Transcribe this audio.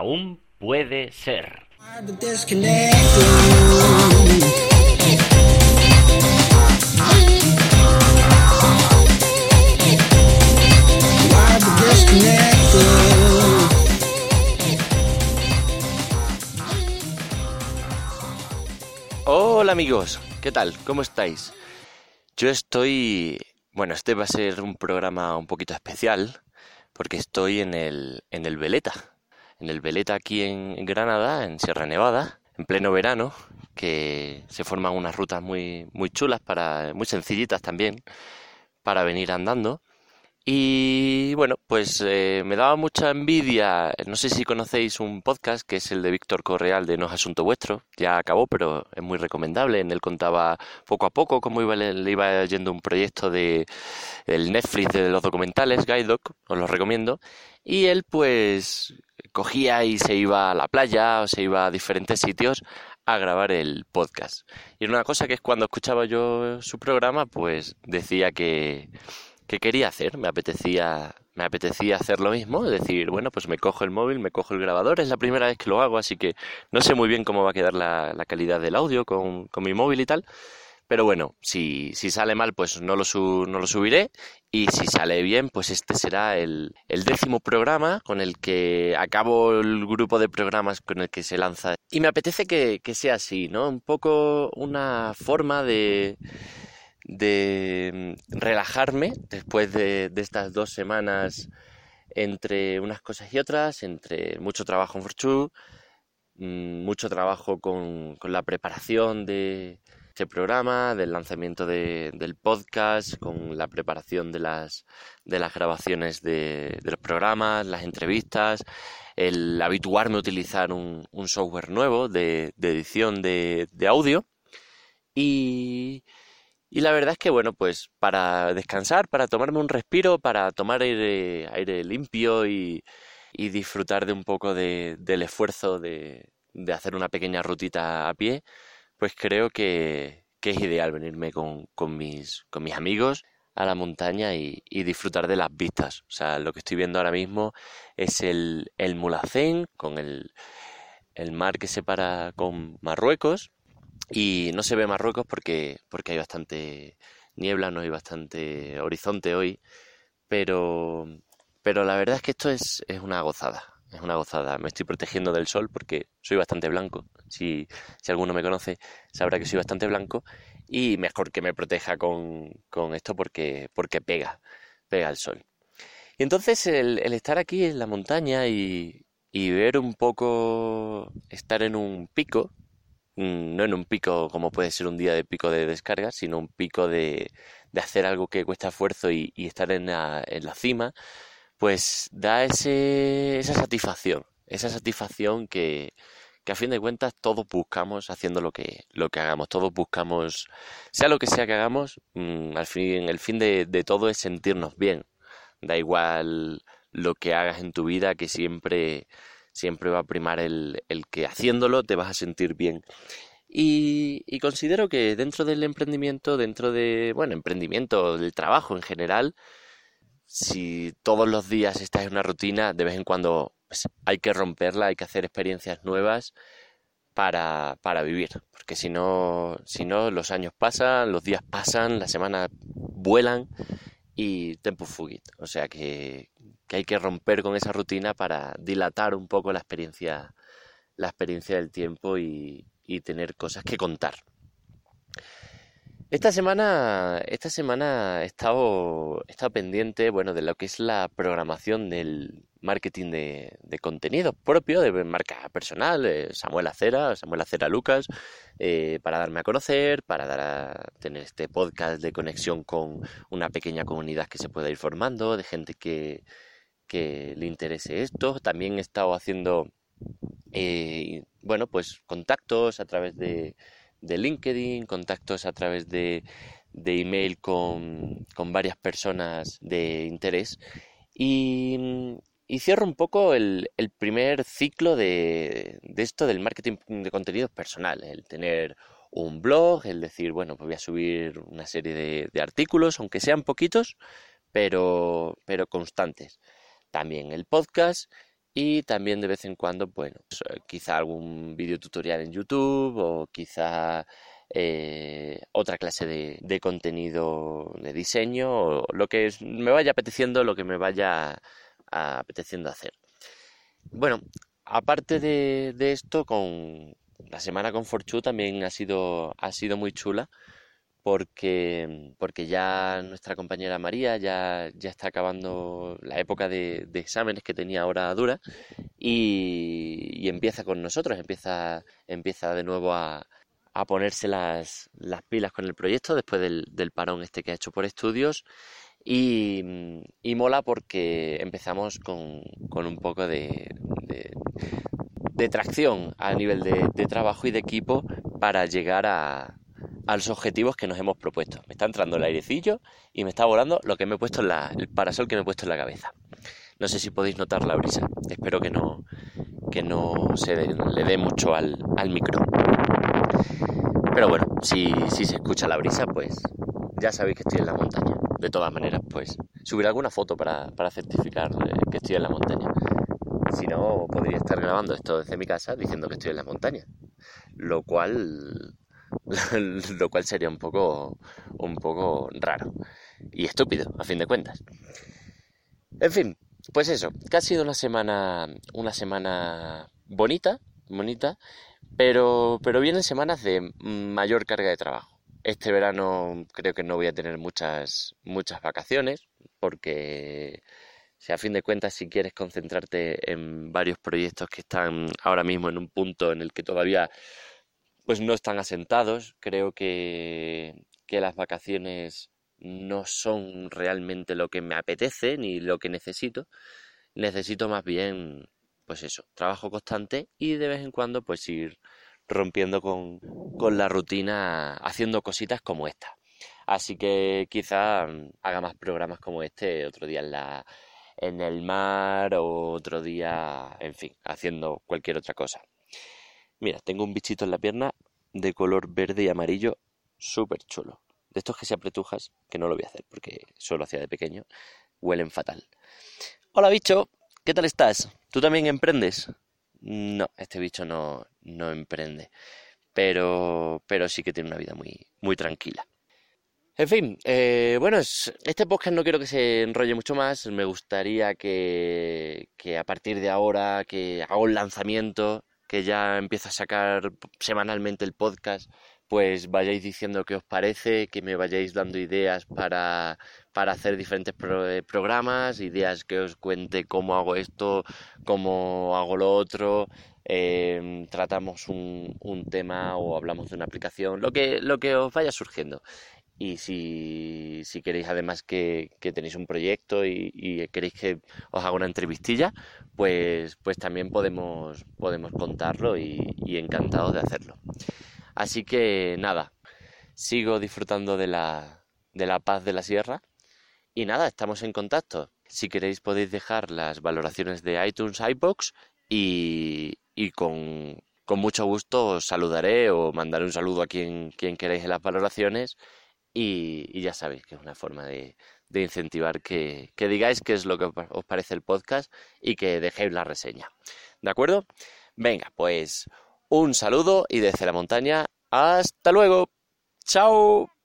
aún puede ser. Hola amigos, ¿qué tal? ¿Cómo estáis? Yo estoy... Bueno, este va a ser un programa un poquito especial porque estoy en el, en el Veleta. En el Veleta aquí en Granada, en Sierra Nevada, en pleno verano, que se forman unas rutas muy, muy chulas, para, muy sencillitas también, para venir andando. Y bueno, pues eh, me daba mucha envidia, no sé si conocéis un podcast que es el de Víctor Correal de No es Asunto Vuestro, ya acabó, pero es muy recomendable, en él contaba poco a poco cómo iba, le iba yendo un proyecto de el Netflix de los documentales, Guide Dog, os lo recomiendo, y él pues cogía y se iba a la playa o se iba a diferentes sitios a grabar el podcast. Y una cosa que es cuando escuchaba yo su programa, pues decía que ¿Qué quería hacer? Me apetecía, me apetecía hacer lo mismo, decir, bueno, pues me cojo el móvil, me cojo el grabador, es la primera vez que lo hago, así que no sé muy bien cómo va a quedar la, calidad del audio con, con, mi móvil y tal. Pero bueno, si, sale mal, pues no lo, subiré. Y si sale bien, pues este será el, décimo programa con el que acabo el grupo de programas con el que se lanza. Y me apetece que, sea así, ¿no? Un poco una forma de mm, relajarme después de, estas dos semanas entre unas cosas y otras, entre mucho trabajo en Forchu, mm, mucho trabajo con, la preparación de este programa, del lanzamiento del podcast, con la preparación de las, de las grabaciones de, los programas, las entrevistas, el habituarme a utilizar un, software nuevo de, de edición de, de audio. Y y la verdad es que, bueno, pues para descansar, para tomarme un respiro, para tomar aire, aire limpio y, disfrutar de un poco de, del esfuerzo de, de, hacer una pequeña rutita a pie, pues creo que, es ideal venirme con, mis, amigos a la montaña y, disfrutar de las vistas. O sea, lo que estoy viendo ahora mismo es el, el Mulacén con el, el mar que separa con Marruecos y no se ve Marruecos porque, porque hay bastante niebla, no hay bastante horizonte hoy, pero, pero la verdad es que esto es, es una gozada, es una gozada. Me estoy protegiendo del sol porque soy bastante blanco. Si, si alguno me conoce, sabrá que soy bastante blanco. Y mejor que me proteja con, con esto porque, porque pega, pega el sol. Y entonces el, estar aquí en la montaña y, y ver un poco, estar en un pico, Mm, no en un pico como puede ser un día de pico de descarga, sino un pico de, de hacer algo que cuesta esfuerzo y, estar en la, en la, cima, pues da ese, esa satisfacción, esa satisfacción que, que a fin de cuentas todos buscamos haciendo lo que, lo que hagamos, todos buscamos, sea lo que sea que hagamos, mm, al fin, el fin de, todo es sentirnos bien, da igual lo que hagas en tu vida, que siempre siempre va a primar el, el que haciéndolo te vas a sentir bien. Y, y, considero que dentro del emprendimiento, dentro de, bueno, emprendimiento, del trabajo en general, si todos los días estás en una rutina, de vez en cuando pues, hay que romperla, hay que hacer experiencias nuevas para, para vivir. Porque si no, si no, los años pasan, los días pasan, las semanas vuelan y tempo fugit. O sea que, que hay que romper con esa rutina para dilatar un poco la experiencia, la experiencia del tiempo y, tener cosas que contar. Esta semana, esta semana he estado, he estado pendiente bueno, de lo que es la programación del marketing de, de contenido propio, de marca personal, eh, Samuel Acera, Samuel Acera Lucas, eh, para darme a conocer, para dar a, tener este podcast de conexión con una pequeña comunidad que se pueda ir formando, de gente que, que le interese esto. También he estado haciendo, eh, bueno, pues contactos a través de, de LinkedIn, contactos a través de, de email con, con, varias personas de interés. Y, y cierro un poco el, el primer ciclo de, de, esto del marketing de contenidos personal, el tener un blog, el decir, bueno, pues voy a subir una serie de, de artículos, aunque sean poquitos, pero, pero constantes también el podcast y también de vez en cuando, bueno, pues, eh, quizá algún vídeo tutorial en YouTube o quizá eh, otra clase de, de, contenido de diseño o lo que me vaya apeteciendo, lo que me vaya apeteciendo hacer. Bueno, aparte de, de esto, con la semana con Forchu también ha sido, ha sido muy chula porque, porque ya nuestra compañera María ya, ya está acabando la época de, exámenes que tenía ahora dura y, empieza con nosotros, empieza, empieza de nuevo a, ponerse las, las, pilas con el proyecto después del, parón este que ha hecho por estudios y, y mola porque empezamos con, con un poco de, de, tracción a nivel de trabajo y de equipo para llegar a, a los objetivos que nos hemos propuesto. Me está entrando el airecillo y me está volando lo que me he puesto en la, el parasol que me he puesto en la cabeza. No sé si podéis notar la brisa. Espero que no, que no se le dé mucho al, al micro. Pero bueno, si, si se escucha la brisa, pues ya sabéis que estoy en la montaña. De todas maneras, pues subiré alguna foto para, para certificar eh, que estoy en la montaña. Si no, podría estar grabando esto desde mi casa diciendo que estoy en la montaña. Lo cual lo cual sería un poco, un poco raro y estúpido, a fin de cuentas. En fin, pues eso, que ha sido una semana, una semana bonita, bonita, pero, pero vienen semanas de mayor carga de trabajo. Este verano creo que no voy a tener muchas, muchas vacaciones, porque si a fin de cuentas si quieres concentrarte en varios proyectos que están ahora mismo en un punto en el que todavía pues no están asentados. Creo que, que las vacaciones no son realmente lo que me apetece ni lo que necesito. Necesito más bien, pues eso, trabajo constante y de vez en cuando pues ir rompiendo con, con la rutina haciendo cositas como esta. Así que quizá haga más programas como este otro día en la en el mar o otro día, en fin, haciendo cualquier otra cosa. Mira, tengo un bichito en la pierna de color verde y amarillo, súper chulo. De estos que se apretujas, que no lo voy a hacer porque solo hacía de pequeño, huelen fatal. Hola bicho, ¿qué tal estás? ¿Tú también emprendes? No, este bicho no, no emprende. Pero, pero sí que tiene una vida muy, muy tranquila. En fin, eh, bueno, este podcast no quiero que se enrolle mucho más. Me gustaría que, que a partir de ahora que hago un lanzamiento que ya empiezo a sacar semanalmente el podcast, pues vayáis diciendo qué os parece, que me vayáis dando ideas para, para hacer diferentes programas, ideas que os cuente cómo hago esto, cómo hago lo otro, em, tratamos un, un, tema o hablamos de una aplicación, lo que, lo que os vaya surgiendo. Y si, queréis además que, tenéis un proyecto y, y, queréis que os haga una entrevistilla, pues, pues también podemos, podemos contarlo y, y encantados de hacerlo. Así que nada, sigo disfrutando de la, de la paz de la sierra y nada, estamos en contacto. Si queréis podéis dejar las valoraciones de iTunes, iBox y, y con, con mucho gusto os saludaré o mandaré un saludo a quien, quien queráis en las valoraciones y, ya sabéis que es una forma de, incentivar que, que, digáis qué es lo que os parece el podcast y que dejéis la reseña. ¿De acuerdo? Venga, pues un saludo y desde la montaña, hasta luego. Chao.